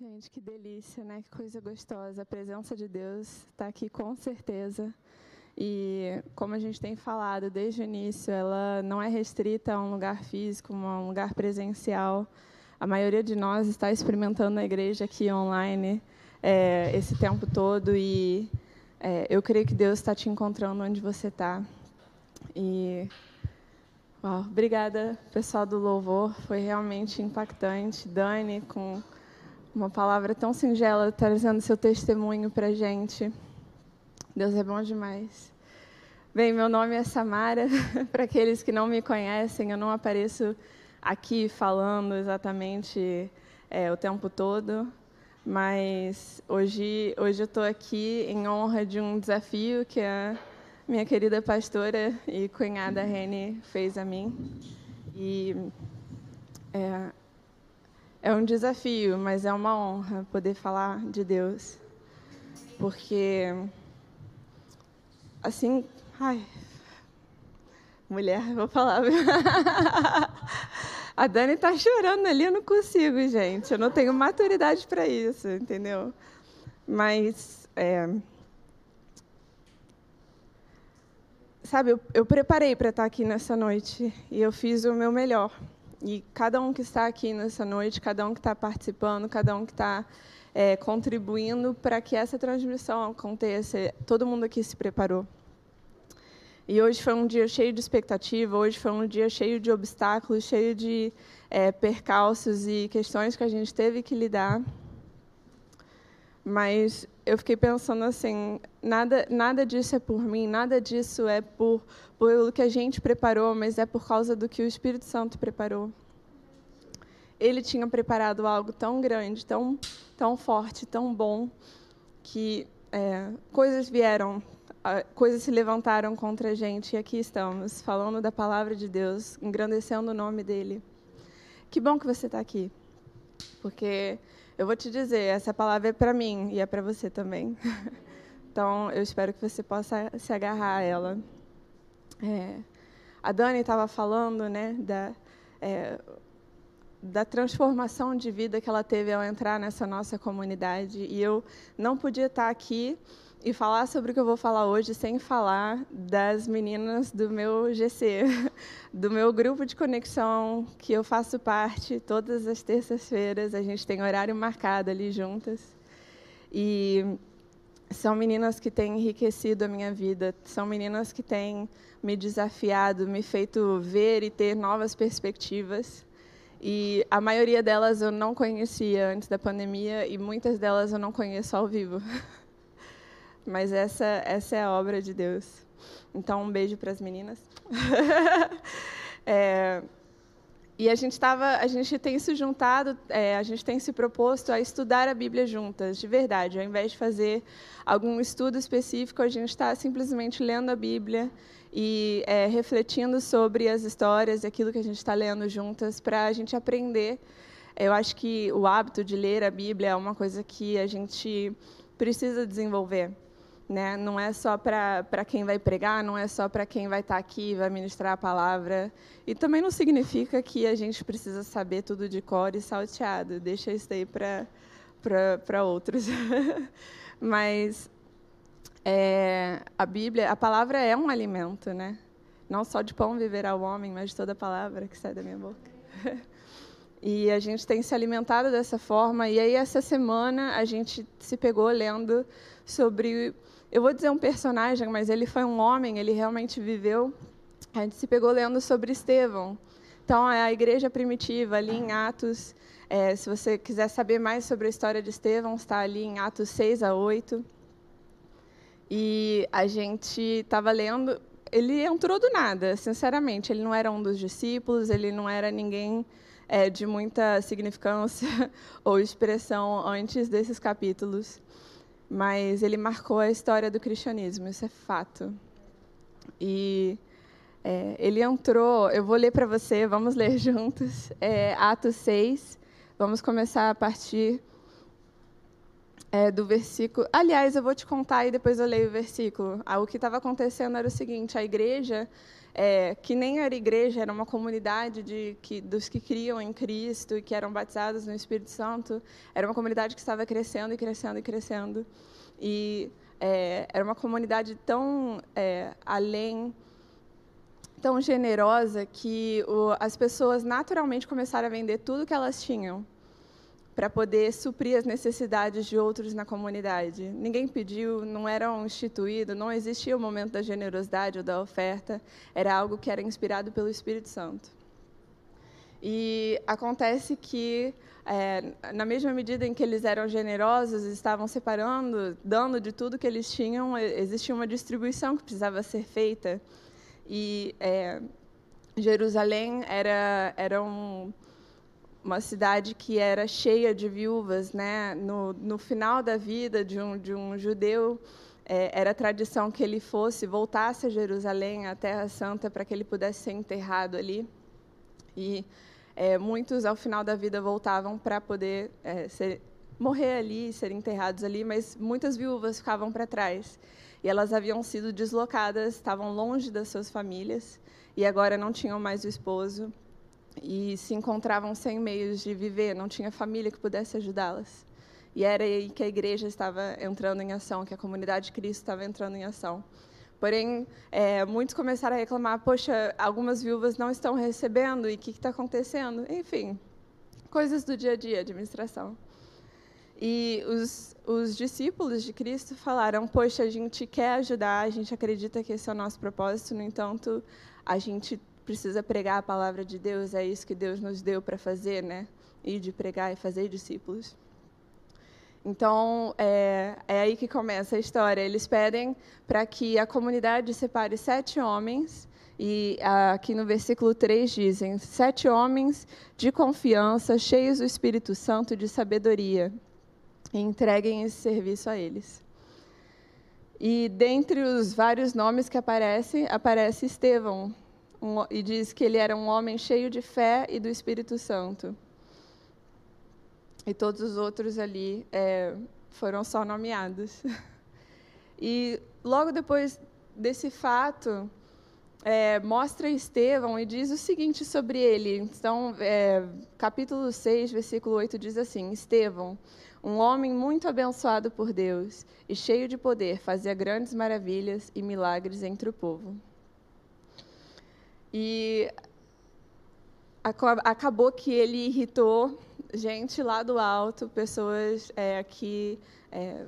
Gente, que delícia, né? Que coisa gostosa. A presença de Deus está aqui com certeza. E como a gente tem falado desde o início, ela não é restrita a um lugar físico, a um lugar presencial. A maioria de nós está experimentando a igreja aqui online é, esse tempo todo e é, eu creio que Deus está te encontrando onde você está. E uau, obrigada, pessoal do louvor, foi realmente impactante. Dani, com uma palavra tão singela, trazendo seu testemunho para gente. Deus é bom demais. Bem, meu nome é Samara. para aqueles que não me conhecem, eu não apareço aqui falando exatamente é, o tempo todo, mas hoje, hoje eu estou aqui em honra de um desafio que a minha querida pastora e cunhada Rene fez a mim. E é, é um desafio, mas é uma honra poder falar de Deus. Porque, assim, ai, mulher, vou falar. A Dani está chorando ali, eu não consigo, gente. Eu não tenho maturidade para isso, entendeu? Mas, é... sabe, eu, eu preparei para estar aqui nessa noite e eu fiz o meu melhor. E cada um que está aqui nessa noite, cada um que está participando, cada um que está é, contribuindo para que essa transmissão aconteça, todo mundo aqui se preparou. E hoje foi um dia cheio de expectativa, hoje foi um dia cheio de obstáculos, cheio de é, percalços e questões que a gente teve que lidar. Mas eu fiquei pensando assim, nada, nada disso é por mim, nada disso é por pelo que a gente preparou, mas é por causa do que o Espírito Santo preparou. Ele tinha preparado algo tão grande, tão, tão forte, tão bom, que é, coisas vieram, coisas se levantaram contra a gente, e aqui estamos, falando da palavra de Deus, engrandecendo o nome dele. Que bom que você está aqui, porque eu vou te dizer, essa palavra é para mim e é para você também. Então, eu espero que você possa se agarrar a ela. É, a Dani estava falando né, da, é, da transformação de vida que ela teve ao entrar nessa nossa comunidade. E eu não podia estar aqui e falar sobre o que eu vou falar hoje sem falar das meninas do meu GC, do meu grupo de conexão que eu faço parte todas as terças-feiras. A gente tem horário marcado ali juntas. E são meninas que têm enriquecido a minha vida, são meninas que têm me desafiado, me feito ver e ter novas perspectivas. E a maioria delas eu não conhecia antes da pandemia e muitas delas eu não conheço ao vivo. Mas essa, essa é a obra de Deus. Então, um beijo para as meninas. é, e a gente tava, a gente tem se juntado, é, a gente tem se proposto a estudar a Bíblia juntas, de verdade. Ao invés de fazer algum estudo específico, a gente está simplesmente lendo a Bíblia e é, refletindo sobre as histórias e aquilo que a gente está lendo juntas para a gente aprender. Eu acho que o hábito de ler a Bíblia é uma coisa que a gente precisa desenvolver. Né? Não é só para quem vai pregar, não é só para quem vai estar tá aqui vai ministrar a palavra. E também não significa que a gente precisa saber tudo de cor e salteado. Deixa isso aí para outros. Mas é, a Bíblia, a palavra é um alimento, né? Não só de pão viverá o homem, mas de toda palavra que sai da minha boca. E a gente tem se alimentado dessa forma. E aí, essa semana, a gente se pegou lendo sobre eu vou dizer um personagem, mas ele foi um homem, ele realmente viveu. A gente se pegou lendo sobre Estevão. Então, é a igreja primitiva, ali em Atos. É, se você quiser saber mais sobre a história de Estevão, está ali em Atos 6 a 8. E a gente estava lendo. Ele entrou do nada, sinceramente. Ele não era um dos discípulos, ele não era ninguém é, de muita significância ou expressão antes desses capítulos mas ele marcou a história do cristianismo, isso é fato. E é, ele entrou, eu vou ler para você, vamos ler juntos, é, Atos 6, vamos começar a partir é, do versículo. Aliás, eu vou te contar e depois eu leio o versículo. Ah, o que estava acontecendo era o seguinte: a igreja é, que nem era igreja, era uma comunidade de, que, dos que criam em Cristo e que eram batizados no Espírito Santo. Era uma comunidade que estava crescendo e crescendo e crescendo. E é, era uma comunidade tão é, além, tão generosa, que o, as pessoas naturalmente começaram a vender tudo que elas tinham para poder suprir as necessidades de outros na comunidade. Ninguém pediu, não era um instituído, não existia o momento da generosidade ou da oferta, era algo que era inspirado pelo Espírito Santo. E acontece que, é, na mesma medida em que eles eram generosos, estavam separando, dando de tudo que eles tinham, existia uma distribuição que precisava ser feita. E é, Jerusalém era, era um uma cidade que era cheia de viúvas, né? No, no final da vida de um, de um judeu, é, era tradição que ele fosse, voltasse a Jerusalém, a Terra Santa, para que ele pudesse ser enterrado ali. E é, muitos, ao final da vida, voltavam para poder é, ser, morrer ali, ser enterrados ali, mas muitas viúvas ficavam para trás. E elas haviam sido deslocadas, estavam longe das suas famílias, e agora não tinham mais o esposo e se encontravam sem meios de viver, não tinha família que pudesse ajudá-las. E era aí que a igreja estava entrando em ação, que a comunidade de Cristo estava entrando em ação. Porém, é, muitos começaram a reclamar: poxa, algumas viúvas não estão recebendo, e o que está acontecendo? Enfim, coisas do dia a dia, administração. E os, os discípulos de Cristo falaram: poxa, a gente quer ajudar, a gente acredita que esse é o nosso propósito, no entanto, a gente precisa pregar a palavra de Deus, é isso que Deus nos deu para fazer, né? Ir de pregar e fazer discípulos. Então, é, é aí que começa a história. Eles pedem para que a comunidade separe sete homens, e aqui no versículo 3 dizem: sete homens de confiança, cheios do Espírito Santo e de sabedoria, e entreguem esse serviço a eles. E dentre os vários nomes que aparecem, aparece Estevão, um, e diz que ele era um homem cheio de fé e do Espírito Santo. E todos os outros ali é, foram só nomeados. E logo depois desse fato, é, mostra Estevão e diz o seguinte sobre ele. Então, é, capítulo 6, versículo 8 diz assim: Estevão, um homem muito abençoado por Deus e cheio de poder, fazia grandes maravilhas e milagres entre o povo. E acabou que ele irritou gente lá do alto, pessoas é, é,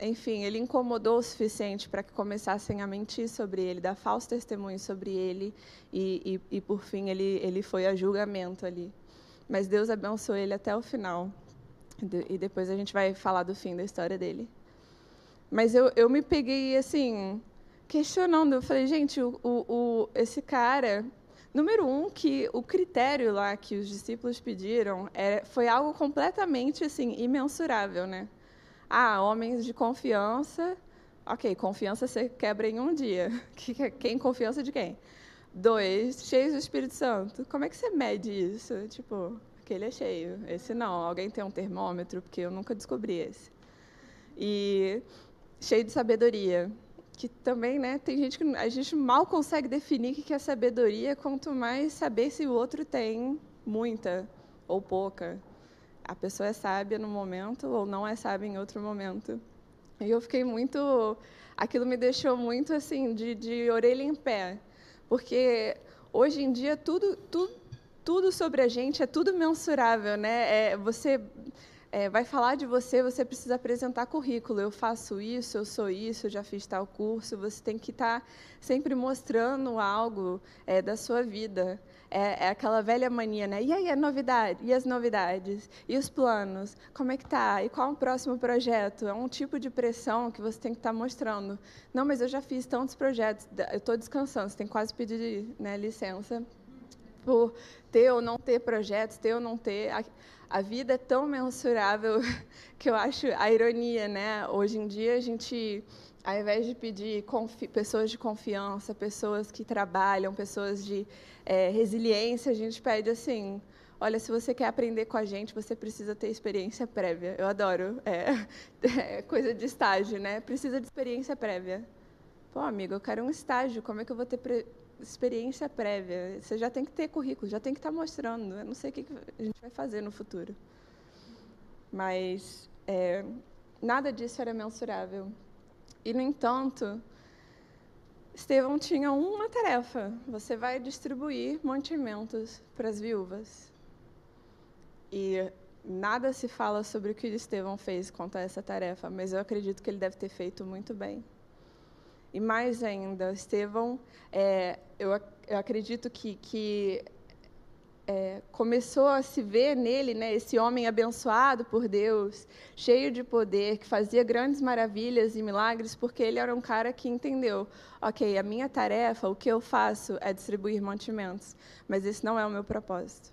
enfim, ele incomodou o suficiente para que começassem a mentir sobre ele, dar falso testemunho sobre ele, e, e, e por fim ele, ele foi a julgamento ali. Mas Deus abençoou ele até o final. E depois a gente vai falar do fim da história dele. Mas eu, eu me peguei assim, questionando. Eu falei, gente, o, o, esse cara. Número um, que o critério lá que os discípulos pediram era, foi algo completamente assim imensurável, né? Ah, homens de confiança. Ok, confiança você quebra em um dia. Quem confiança de quem? Dois, cheios do Espírito Santo. Como é que você mede isso? Tipo, aquele é cheio. Esse não. Alguém tem um termômetro? Porque eu nunca descobri esse. E cheio de sabedoria que também, né, tem gente que a gente mal consegue definir o que é sabedoria, quanto mais saber se o outro tem muita ou pouca. A pessoa é sábia no momento ou não é sábia em outro momento. E eu fiquei muito, aquilo me deixou muito assim de, de orelha em pé, porque hoje em dia tudo, tudo, tudo sobre a gente é tudo mensurável, né? É, você é, vai falar de você, você precisa apresentar currículo. Eu faço isso, eu sou isso, eu já fiz tal curso. Você tem que estar tá sempre mostrando algo é, da sua vida. É, é, aquela velha mania, né? E aí a novidade? E as novidades? E os planos? Como é que tá? E qual o próximo projeto? É um tipo de pressão que você tem que estar tá mostrando. Não, mas eu já fiz tantos projetos. Eu estou descansando. Você tem quase pedir né, licença por ter ou não ter projetos, ter ou não ter a vida é tão mensurável que eu acho a ironia, né? Hoje em dia a gente, ao invés de pedir pessoas de confiança, pessoas que trabalham, pessoas de é, resiliência, a gente pede assim: olha, se você quer aprender com a gente, você precisa ter experiência prévia. Eu adoro, é, é coisa de estágio, né? Precisa de experiência prévia. Pô, amigo, eu quero um estágio. Como é que eu vou ter experiência prévia. Você já tem que ter currículo, já tem que estar tá mostrando. Eu não sei o que a gente vai fazer no futuro. Mas é, nada disso era mensurável. E, no entanto, Estevão tinha uma tarefa: você vai distribuir mantimentos para as viúvas. E nada se fala sobre o que Estevão fez quanto a essa tarefa, mas eu acredito que ele deve ter feito muito bem. E mais ainda, Estevão, é, eu, eu acredito que, que é, começou a se ver nele, né, esse homem abençoado por Deus, cheio de poder, que fazia grandes maravilhas e milagres, porque ele era um cara que entendeu: ok, a minha tarefa, o que eu faço é distribuir mantimentos, mas esse não é o meu propósito.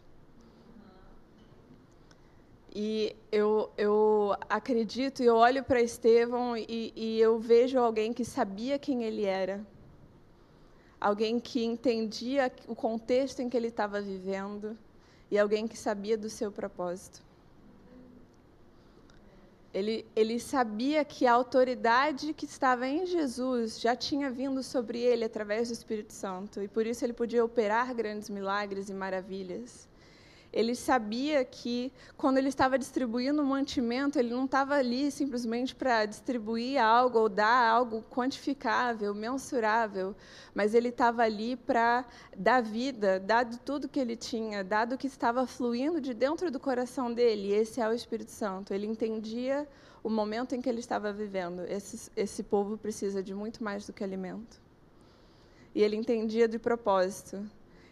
E eu, eu acredito e eu olho para Estevão e, e eu vejo alguém que sabia quem ele era alguém que entendia o contexto em que ele estava vivendo e alguém que sabia do seu propósito. Ele, ele sabia que a autoridade que estava em Jesus já tinha vindo sobre ele através do Espírito Santo, e por isso ele podia operar grandes milagres e maravilhas. Ele sabia que, quando ele estava distribuindo o mantimento, ele não estava ali simplesmente para distribuir algo ou dar algo quantificável, mensurável, mas ele estava ali para dar vida, dado tudo que ele tinha, dado que estava fluindo de dentro do coração dele. Esse é o Espírito Santo. Ele entendia o momento em que ele estava vivendo. Esse, esse povo precisa de muito mais do que alimento. E ele entendia de propósito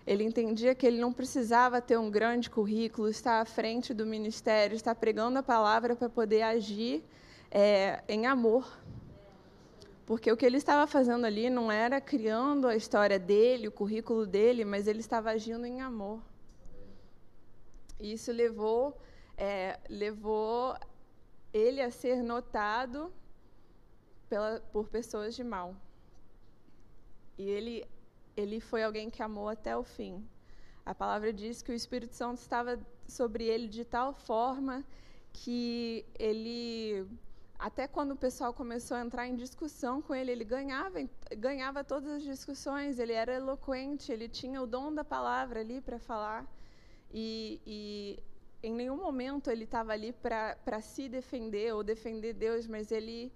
ele entendia que ele não precisava ter um grande currículo, estar à frente do ministério, estar pregando a palavra para poder agir é, em amor. Porque o que ele estava fazendo ali não era criando a história dele, o currículo dele, mas ele estava agindo em amor. E isso levou, é, levou ele a ser notado pela, por pessoas de mal. E ele ele foi alguém que amou até o fim. A palavra diz que o Espírito Santo estava sobre ele de tal forma que ele até quando o pessoal começou a entrar em discussão com ele, ele ganhava, ganhava todas as discussões, ele era eloquente, ele tinha o dom da palavra ali para falar. E, e, em nenhum momento ele estava ali para se defender ou defender Deus, mas ele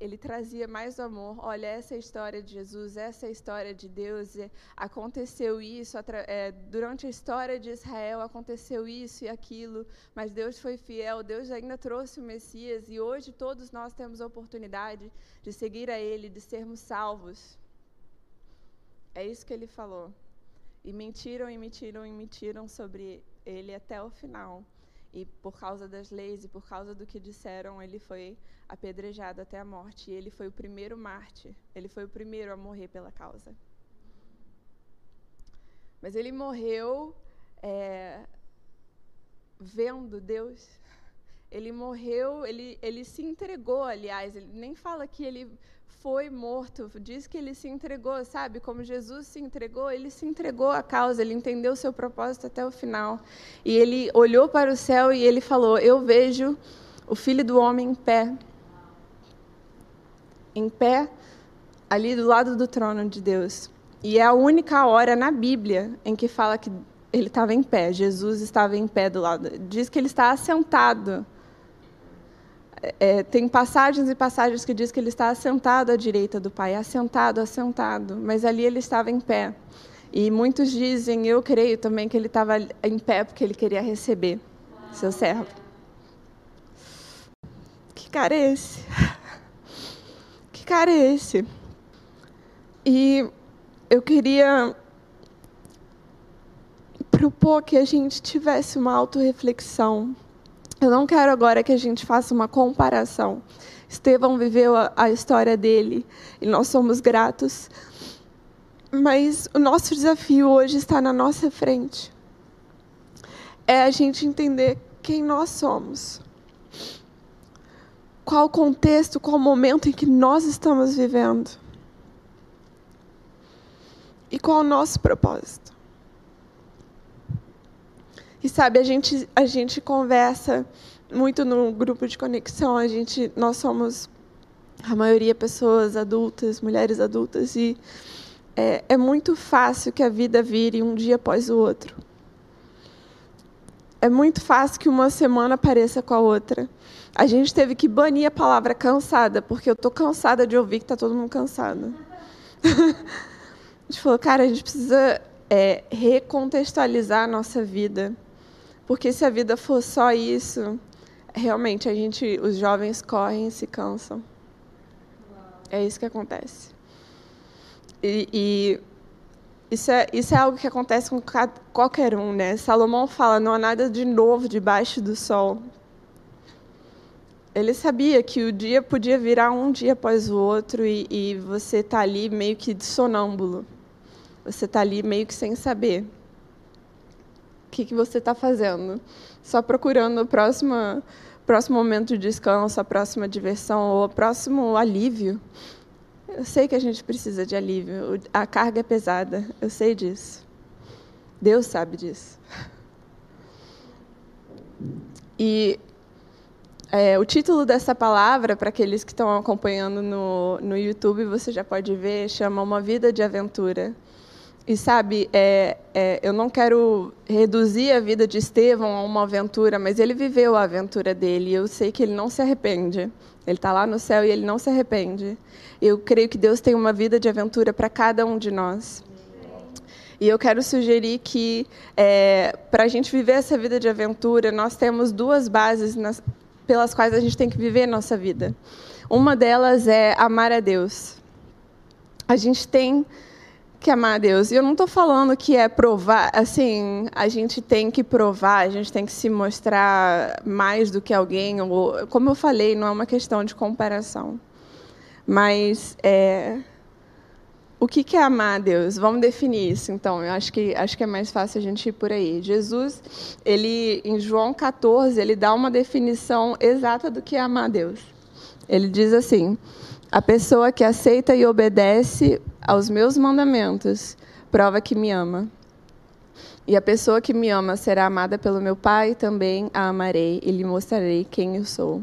ele trazia mais amor. Olha, essa é a história de Jesus, essa é a história de Deus. Aconteceu isso é, durante a história de Israel, aconteceu isso e aquilo, mas Deus foi fiel. Deus ainda trouxe o Messias e hoje todos nós temos a oportunidade de seguir a Ele, de sermos salvos. É isso que Ele falou. E mentiram, e mentiram, e mentiram sobre Ele até o final. E por causa das leis e por causa do que disseram, ele foi apedrejado até a morte. E ele foi o primeiro mártir. Ele foi o primeiro a morrer pela causa. Mas ele morreu é, vendo Deus. Ele morreu, ele, ele se entregou, aliás. Ele nem fala que ele foi morto, diz que ele se entregou, sabe? Como Jesus se entregou, ele se entregou à causa, ele entendeu o seu propósito até o final. E ele olhou para o céu e ele falou: Eu vejo o filho do homem em pé. Em pé, ali do lado do trono de Deus. E é a única hora na Bíblia em que fala que ele estava em pé, Jesus estava em pé do lado. Diz que ele está assentado é, tem passagens e passagens que diz que ele está assentado à direita do Pai, assentado, assentado, mas ali ele estava em pé. E muitos dizem, eu creio também, que ele estava em pé porque ele queria receber seu servo. Que cara é esse? Que cara é esse? E eu queria propor que a gente tivesse uma autorreflexão eu não quero agora que a gente faça uma comparação. Estevão viveu a, história dele e nós somos gratos. Mas o nosso desafio hoje está na nossa frente. É a gente entender quem nós somos. Qual o contexto, qual o momento em que nós estamos vivendo. E qual o nosso propósito. E sabe, a gente, a gente conversa muito no grupo de conexão, a gente, nós somos a maioria pessoas adultas, mulheres adultas, e é, é muito fácil que a vida vire um dia após o outro. É muito fácil que uma semana pareça com a outra. A gente teve que banir a palavra cansada, porque eu estou cansada de ouvir que está todo mundo cansado. a gente falou, cara, a gente precisa é, recontextualizar a nossa vida. Porque se a vida for só isso, realmente a gente, os jovens correm e se cansam. É isso que acontece. E, e isso, é, isso é algo que acontece com qualquer um, né? Salomão fala: não há nada de novo debaixo do sol. Ele sabia que o dia podia virar um dia após o outro e, e você está ali meio que de sonâmbulo. Você está ali meio que sem saber que, que você está fazendo. Só procurando o próximo, próximo momento de descanso, a próxima diversão ou o próximo alívio. Eu sei que a gente precisa de alívio. A carga é pesada, eu sei disso. Deus sabe disso. E é, o título dessa palavra, para aqueles que estão acompanhando no, no YouTube, você já pode ver, chama Uma Vida de Aventura. E sabe, é, é, eu não quero reduzir a vida de Estevão a uma aventura, mas ele viveu a aventura dele. E eu sei que ele não se arrepende. Ele está lá no céu e ele não se arrepende. Eu creio que Deus tem uma vida de aventura para cada um de nós. E eu quero sugerir que, é, para a gente viver essa vida de aventura, nós temos duas bases nas, pelas quais a gente tem que viver nossa vida. Uma delas é amar a Deus. A gente tem que amar a Deus. E eu não estou falando que é provar, assim, a gente tem que provar, a gente tem que se mostrar mais do que alguém. Ou, como eu falei, não é uma questão de comparação. Mas é, o que é amar a Deus? Vamos definir isso, então. Eu acho que, acho que é mais fácil a gente ir por aí. Jesus, ele, em João 14, ele dá uma definição exata do que é amar a Deus. Ele diz assim: a pessoa que aceita e obedece aos meus mandamentos, prova que me ama. E a pessoa que me ama será amada pelo meu Pai, também a amarei e lhe mostrarei quem eu sou.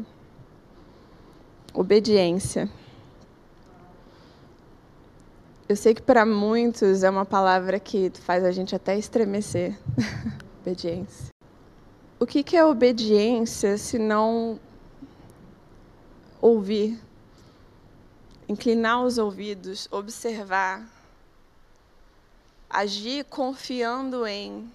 Obediência. Eu sei que para muitos é uma palavra que faz a gente até estremecer. obediência. O que, é obediência se não ouvir inclinar os ouvidos, observar, agir confiando em.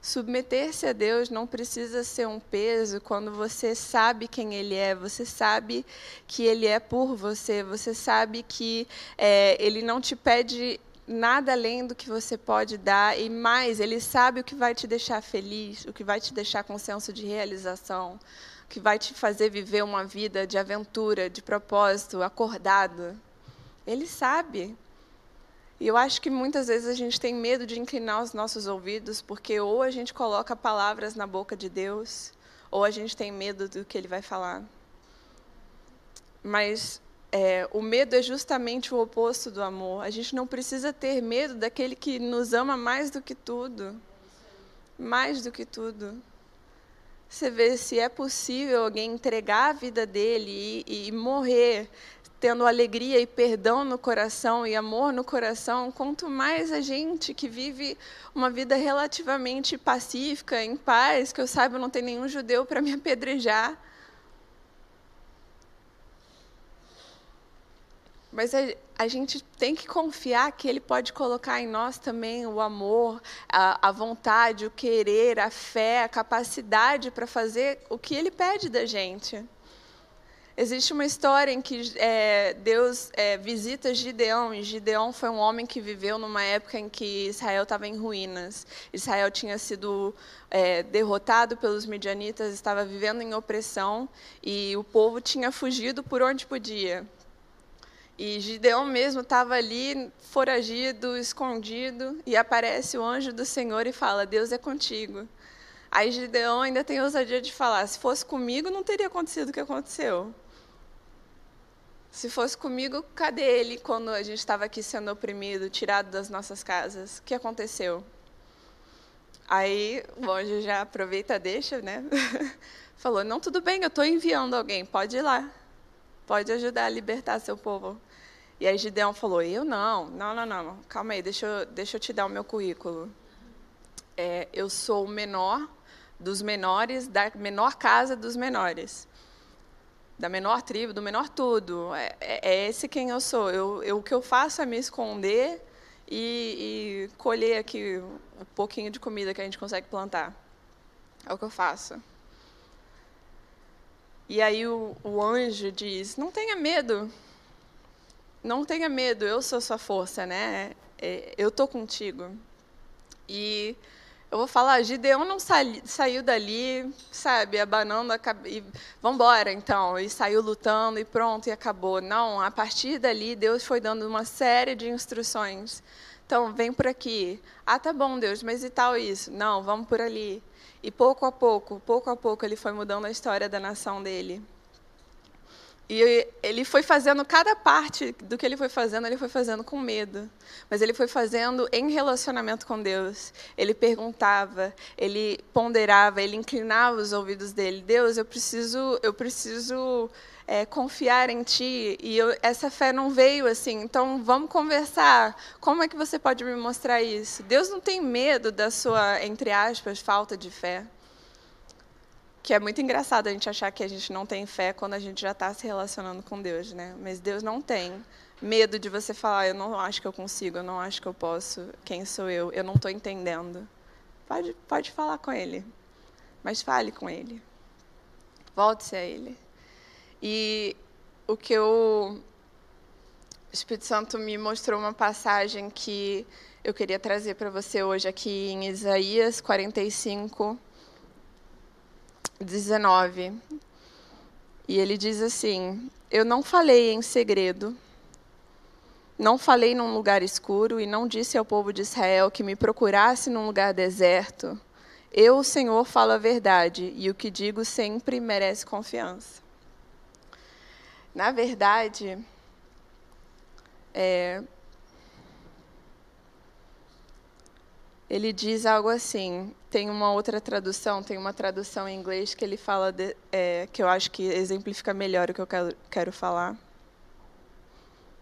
Submeter-se a Deus não precisa ser um peso. Quando você sabe quem Ele é, você sabe que Ele é por você, você sabe que é, Ele não te pede nada além do que você pode dar e mais, Ele sabe o que vai te deixar feliz, o que vai te deixar com senso de realização que vai te fazer viver uma vida de aventura, de propósito, acordado. Ele sabe. E eu acho que muitas vezes a gente tem medo de inclinar os nossos ouvidos, porque ou a gente coloca palavras na boca de Deus, ou a gente tem medo do que ele vai falar. Mas é, o medo é justamente o oposto do amor. A gente não precisa ter medo daquele que nos ama mais do que tudo. Mais do que tudo. Você vê se é possível alguém entregar a vida dele e, e morrer tendo alegria e perdão no coração e amor no coração, quanto mais a gente que vive uma vida relativamente pacífica, em paz, que eu saiba, não tem nenhum judeu para me apedrejar. Mas a, a, gente tem que confiar que Ele pode colocar em nós também o amor, a, a vontade, o querer, a fé, a capacidade para fazer o que Ele pede da gente. Existe uma história em que é, Deus é, visita Gideão, e Gideão foi um homem que viveu numa época em que Israel estava em ruínas. Israel tinha sido é, derrotado pelos midianitas, estava vivendo em opressão, e o povo tinha fugido por onde podia. E Gideão mesmo estava ali, foragido, escondido, e aparece o anjo do Senhor e fala: Deus é contigo. Aí Gideão ainda tem ousadia de falar: se fosse comigo, não teria acontecido o que aconteceu. Se fosse comigo, cadê ele quando a gente estava aqui sendo oprimido, tirado das nossas casas? O que aconteceu? Aí o anjo já aproveita, deixa, né? Falou: não, tudo bem, eu estou enviando alguém, pode ir lá, pode ajudar a libertar seu povo. E aí Gideão falou: Eu não, não, não, não, calma aí, deixa eu, deixa eu te dar o meu currículo. É, eu sou o menor dos menores, da menor casa dos menores. Da menor tribo, do menor tudo. É, é, é esse quem eu sou. Eu, eu, o que eu faço é me esconder e, e colher aqui um pouquinho de comida que a gente consegue plantar. É o que eu faço. E aí o, o anjo diz: Não tenha medo. Não tenha medo, eu sou sua força, né? É, eu estou contigo. E eu vou falar, Gideão não saiu dali, sabe, abanando a cabeça, vamos embora então, e saiu lutando e pronto, e acabou. Não, a partir dali, Deus foi dando uma série de instruções. Então, vem por aqui. Ah, tá bom, Deus, mas e tal isso? Não, vamos por ali. E pouco a pouco, pouco a pouco, ele foi mudando a história da nação dele. E ele foi fazendo cada parte do que ele foi fazendo, ele foi fazendo com medo. Mas ele foi fazendo em relacionamento com Deus. Ele perguntava, ele ponderava, ele inclinava os ouvidos dele. Deus, eu preciso, eu preciso é, confiar em Ti. E eu, essa fé não veio assim. Então vamos conversar. Como é que você pode me mostrar isso? Deus não tem medo da sua, entre aspas, falta de fé que é muito engraçado a gente achar que a gente não tem fé quando a gente já está se relacionando com Deus, né? Mas Deus não tem medo de você falar, eu não acho que eu consigo, eu não acho que eu posso, quem sou eu, eu não estou entendendo. Pode, pode falar com Ele, mas fale com Ele. Volte-se a Ele. E o que eu, o Espírito Santo me mostrou uma passagem que eu queria trazer para você hoje aqui em Isaías 45, 19. E ele diz assim: Eu não falei em segredo, não falei num lugar escuro e não disse ao povo de Israel que me procurasse num lugar deserto. Eu, o Senhor, falo a verdade e o que digo sempre merece confiança. Na verdade, é, ele diz algo assim. Tem uma outra tradução, tem uma tradução em inglês que ele fala, de, é, que eu acho que exemplifica melhor o que eu quero, quero falar.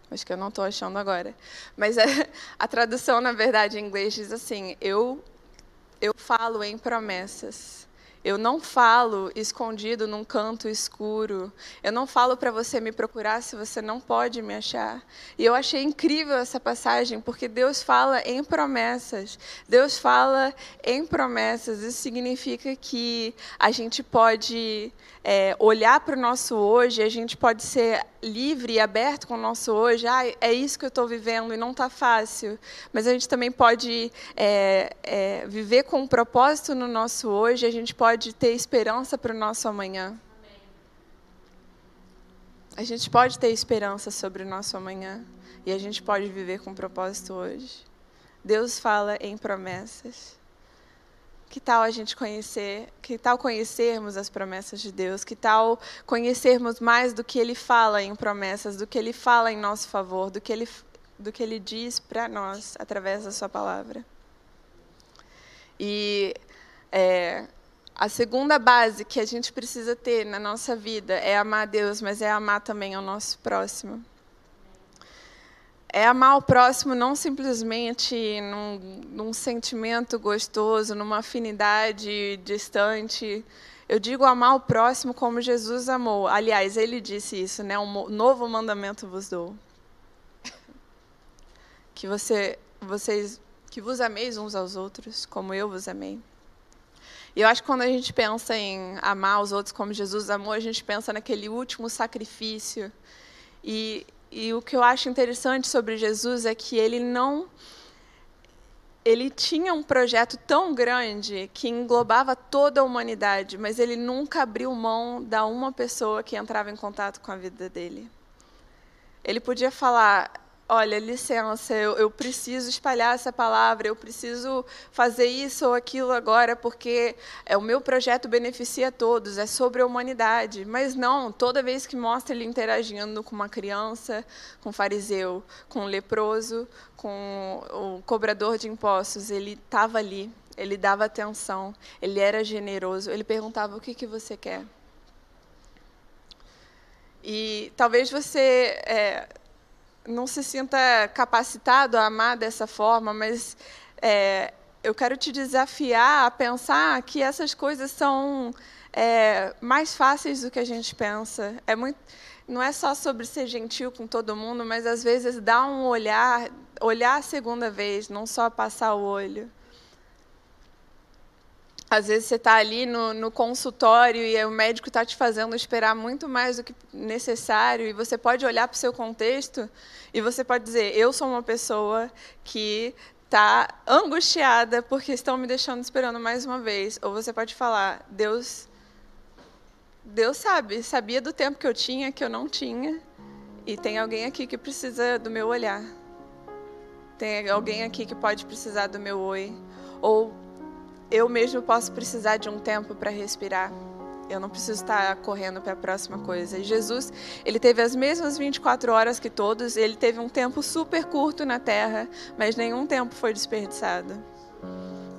Acho que eu não estou achando agora. Mas a, a tradução, na verdade, em inglês diz assim: eu, eu falo em promessas. Eu não falo escondido num canto escuro. Eu não falo para você me procurar se você não pode me achar. E eu achei incrível essa passagem, porque Deus fala em promessas. Deus fala em promessas. Isso significa que a gente pode é, olhar para o nosso hoje, a gente pode ser livre e aberto com o nosso hoje. Ah, é isso que eu estou vivendo e não está fácil. Mas a gente também pode é, é, viver com um propósito no nosso hoje. A gente pode ter esperança para o nosso amanhã. A gente pode ter esperança sobre o nosso amanhã e a gente pode viver com propósito hoje. Deus fala em promessas. Que tal a gente conhecer, que tal conhecermos as promessas de Deus? Que tal conhecermos mais do que ele fala em promessas, do que ele fala em nosso favor, do que ele do que ele diz para nós através da sua palavra? E é, a segunda base que a gente precisa ter na nossa vida é amar a Deus, mas é amar também ao nosso próximo. É amar o próximo não simplesmente num, num sentimento gostoso, numa afinidade distante. Eu digo amar o próximo como Jesus amou. Aliás, ele disse isso, né? Um novo mandamento vos dou. Que você, vocês, que vos ameis uns aos outros, como eu vos amei. E eu acho que quando a gente pensa em amar os outros como Jesus amou, a gente pensa naquele último sacrifício. E e o que eu acho interessante sobre Jesus é que ele não ele tinha um projeto tão grande que englobava toda a humanidade, mas ele nunca abriu mão da uma pessoa que entrava em contato com a vida dele. Ele podia falar: olha, licença, eu, eu, preciso espalhar essa palavra, eu preciso fazer isso ou aquilo agora, porque é, o meu projeto beneficia todos, é sobre a humanidade. Mas não, toda vez que mostra ele interagindo com uma criança, com um fariseu, com um leproso, com o cobrador de impostos, ele estava ali, ele dava atenção, ele era generoso, ele perguntava: o que, que você quer? E talvez você. É, não se sinta capacitado a amar dessa forma, mas é, eu quero te desafiar a pensar que essas coisas são é, mais fáceis do que a gente pensa. É muito, não é só sobre ser gentil com todo mundo, mas às vezes dar um olhar, olhar a segunda vez, não só passar o olho. Às vezes você está ali no, no, consultório e o médico está te fazendo esperar muito mais do que necessário, e você pode olhar para o seu contexto e você pode dizer: Eu sou uma pessoa que está angustiada porque estão me deixando esperando mais uma vez. Ou você pode falar: Deus, Deus sabe, sabia do tempo que eu tinha, que eu não tinha, e tem alguém aqui que precisa do meu olhar. Tem alguém aqui que pode precisar do meu oi. Ou eu mesmo posso precisar de um tempo para respirar. Eu não preciso estar correndo para a próxima coisa. E Jesus, ele teve as mesmas 24 horas que todos, ele teve um tempo super curto na terra, mas nenhum tempo foi desperdiçado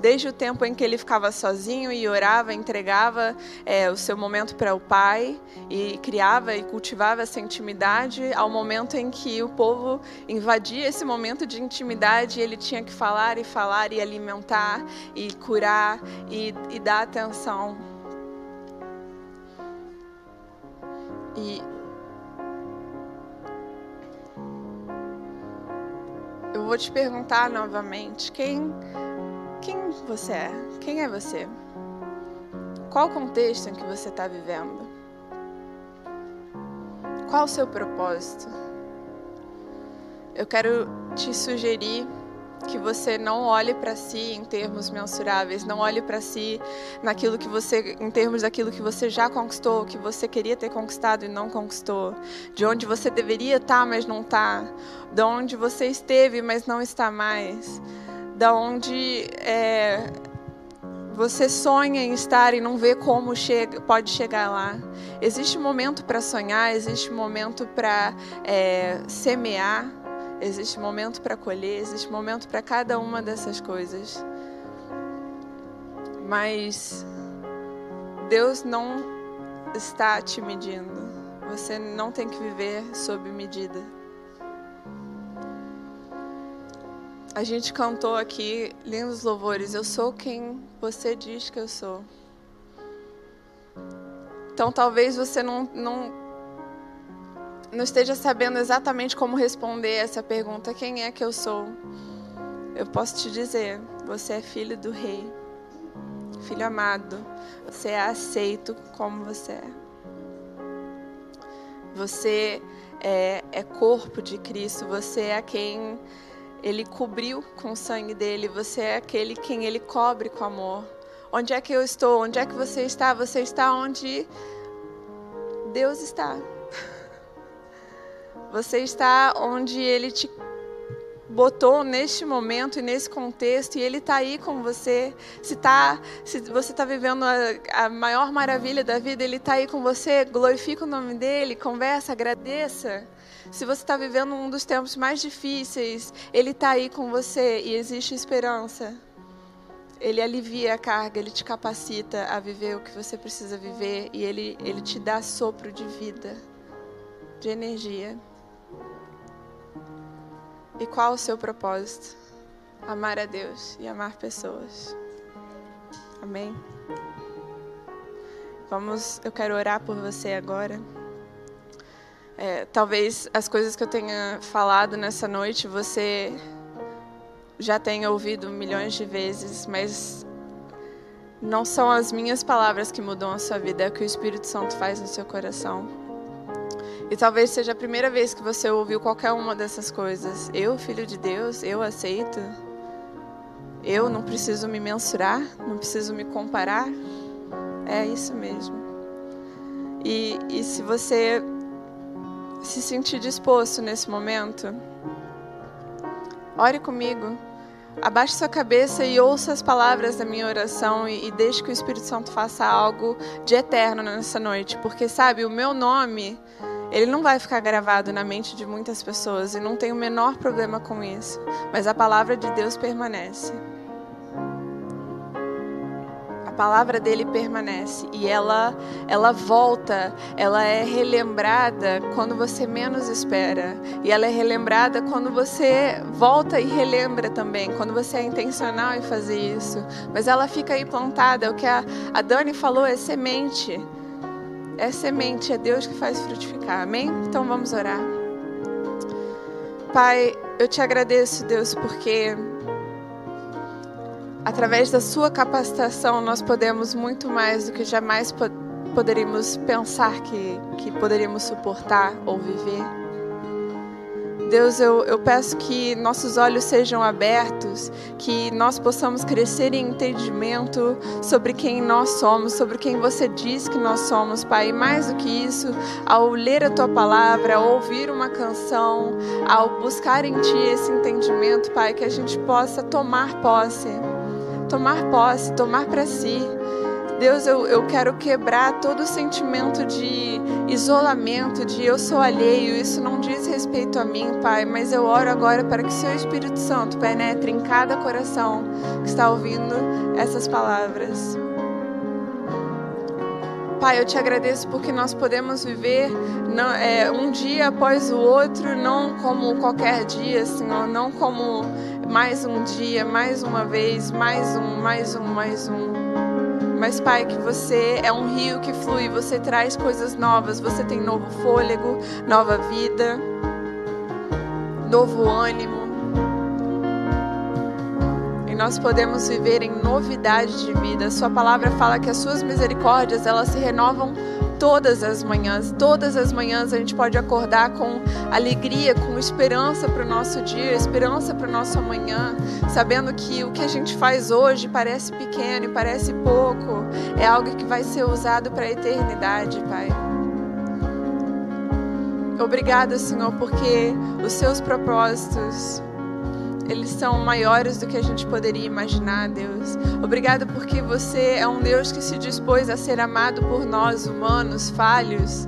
desde o tempo em que ele ficava sozinho e orava, entregava é, o seu momento para o Pai e criava e cultivava essa intimidade, ao momento em que o povo invadia esse momento de intimidade, ele tinha que falar e falar e alimentar e curar e, e dar atenção. E eu vou te perguntar novamente, quem quem você é? Quem é você? Qual o contexto em que você está vivendo? Qual o seu propósito? Eu quero te sugerir que você não olhe para si em termos mensuráveis, não olhe para si naquilo que você, em termos daquilo que você já conquistou, que você queria ter conquistado e não conquistou, de onde você deveria estar, tá, mas não está, de onde você esteve, mas não está mais da onde é, você sonha em estar e não vê como chega, pode chegar lá. Existe momento para sonhar, existe momento para é, semear, existe momento para colher, existe momento para cada uma dessas coisas. Mas Deus não está te medindo. Você não tem que viver sob medida. A gente cantou aqui lindos louvores. Eu sou quem você diz que eu sou. Então talvez você não, não, não esteja sabendo exatamente como responder essa pergunta: quem é que eu sou? Eu posso te dizer: você é filho do Rei, filho amado. Você é aceito como você é. Você é, é corpo de Cristo. Você é quem ele cobriu com o sangue dele. Você é aquele quem ele cobre com amor. Onde é que eu estou? Onde é que você está? Você está onde Deus está. Você está onde Ele te botou neste momento e nesse contexto, e Ele está aí com você. Se, tá, se você está vivendo a, a, maior maravilha da vida, Ele está aí com você. Glorifica o nome dEle, conversa, agradeça. Se você está vivendo um dos tempos mais difíceis, Ele está aí com você e existe esperança. Ele alivia a carga, Ele te capacita a viver o que você precisa viver e Ele, ele te dá sopro de vida, de energia. E qual o seu propósito? Amar a Deus e amar pessoas. Amém? Vamos, eu quero orar por você agora. É, talvez as coisas que eu tenha falado nessa noite você já tenha ouvido milhões de vezes, mas não são as minhas palavras que mudam a sua vida, é o que o Espírito Santo faz no seu coração. E talvez seja a primeira vez que você ouviu qualquer uma dessas coisas. Eu, filho de Deus, eu aceito. Eu não preciso me mensurar, não preciso me comparar. É isso mesmo. E, e se você se sentir disposto nesse momento, ore comigo. Abaixe sua cabeça e ouça as palavras da minha oração e, e deixe que o Espírito Santo faça algo de eterno nessa noite. Porque, sabe, o meu nome, ele não vai ficar gravado na mente de muitas pessoas e não tem o menor problema com isso. Mas a palavra de Deus permanece. A palavra dele permanece e ela ela volta, ela é relembrada quando você menos espera. E ela é relembrada quando você volta e relembra também, quando você é intencional em fazer isso. Mas ela fica aí plantada, o que a, a Dani falou é semente. É semente, é Deus que faz frutificar. Amém? Então vamos orar. Pai, eu te agradeço, Deus, porque através da sua capacitação nós podemos muito mais do que jamais poderíamos pensar que, que poderíamos suportar ou viver. Deus, eu, eu peço que nossos olhos sejam abertos, que nós possamos crescer em entendimento sobre quem nós somos, sobre quem você diz que nós somos, Pai. E mais do que isso, ao ler a tua palavra, ao ouvir uma canção, ao buscar em ti esse entendimento, Pai, que a gente possa tomar posse, tomar posse, tomar para si Deus, eu, eu quero quebrar todo o sentimento de isolamento, de eu sou alheio, isso não diz respeito a mim, Pai, mas eu oro agora para que Seu Espírito Santo penetre em cada coração que está ouvindo essas palavras. Pai, eu te agradeço porque nós podemos viver não, é, um dia após o outro, não como qualquer dia, Senhor, não como mais um dia, mais uma vez, mais um, mais um, mais um mas, Pai, que você é um rio que flui, você traz coisas novas, você tem novo fôlego, nova vida, novo ânimo. Nós podemos viver em novidade de vida. Sua palavra fala que as suas misericórdias, elas se renovam todas as manhãs. Todas as manhãs a gente pode acordar com alegria, com esperança para o nosso dia, esperança para o nosso amanhã, sabendo que o que a gente faz hoje parece pequeno e parece pouco, é algo que vai ser usado para a eternidade, Pai. Obrigada, Senhor, porque os seus propósitos eles são maiores do que a gente poderia imaginar, Deus. Obrigado porque você é um Deus que se dispôs a ser amado por nós, humanos, falhos,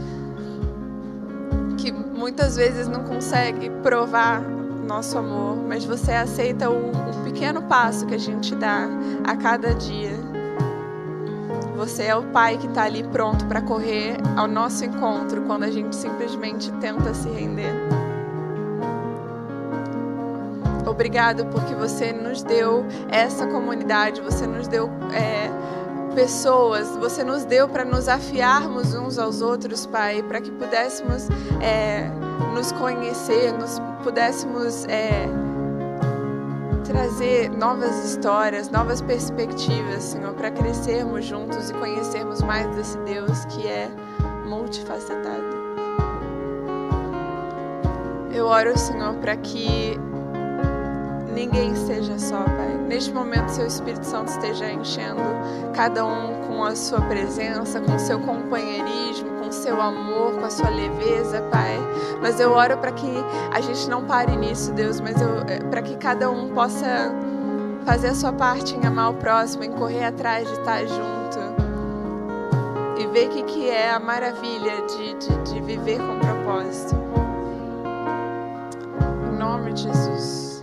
que muitas vezes não consegue provar nosso amor, mas você aceita o pequeno passo que a gente dá a cada dia. Você é o Pai que está ali pronto para correr ao nosso encontro quando a gente simplesmente tenta se render. Obrigado porque você nos deu essa comunidade, você nos deu é, pessoas, você nos deu para nos afiarmos uns aos outros, Pai, para que pudéssemos é, nos conhecer, nos pudéssemos é, trazer novas histórias, novas perspectivas, Senhor, para crescermos juntos e conhecermos mais desse Deus que é multifacetado. Eu oro, Senhor, para que ninguém seja só, Pai. Neste momento, seu Espírito Santo esteja enchendo cada um com a sua presença, com o seu companheirismo, com o seu amor, com a sua leveza, Pai. Mas eu oro para que a gente não pare nisso, Deus, mas eh, para que cada um possa fazer a sua parte em amar o próximo, em correr atrás de estar junto e ver o que, que é a maravilha de, de, de viver com propósito. Em nome de Jesus.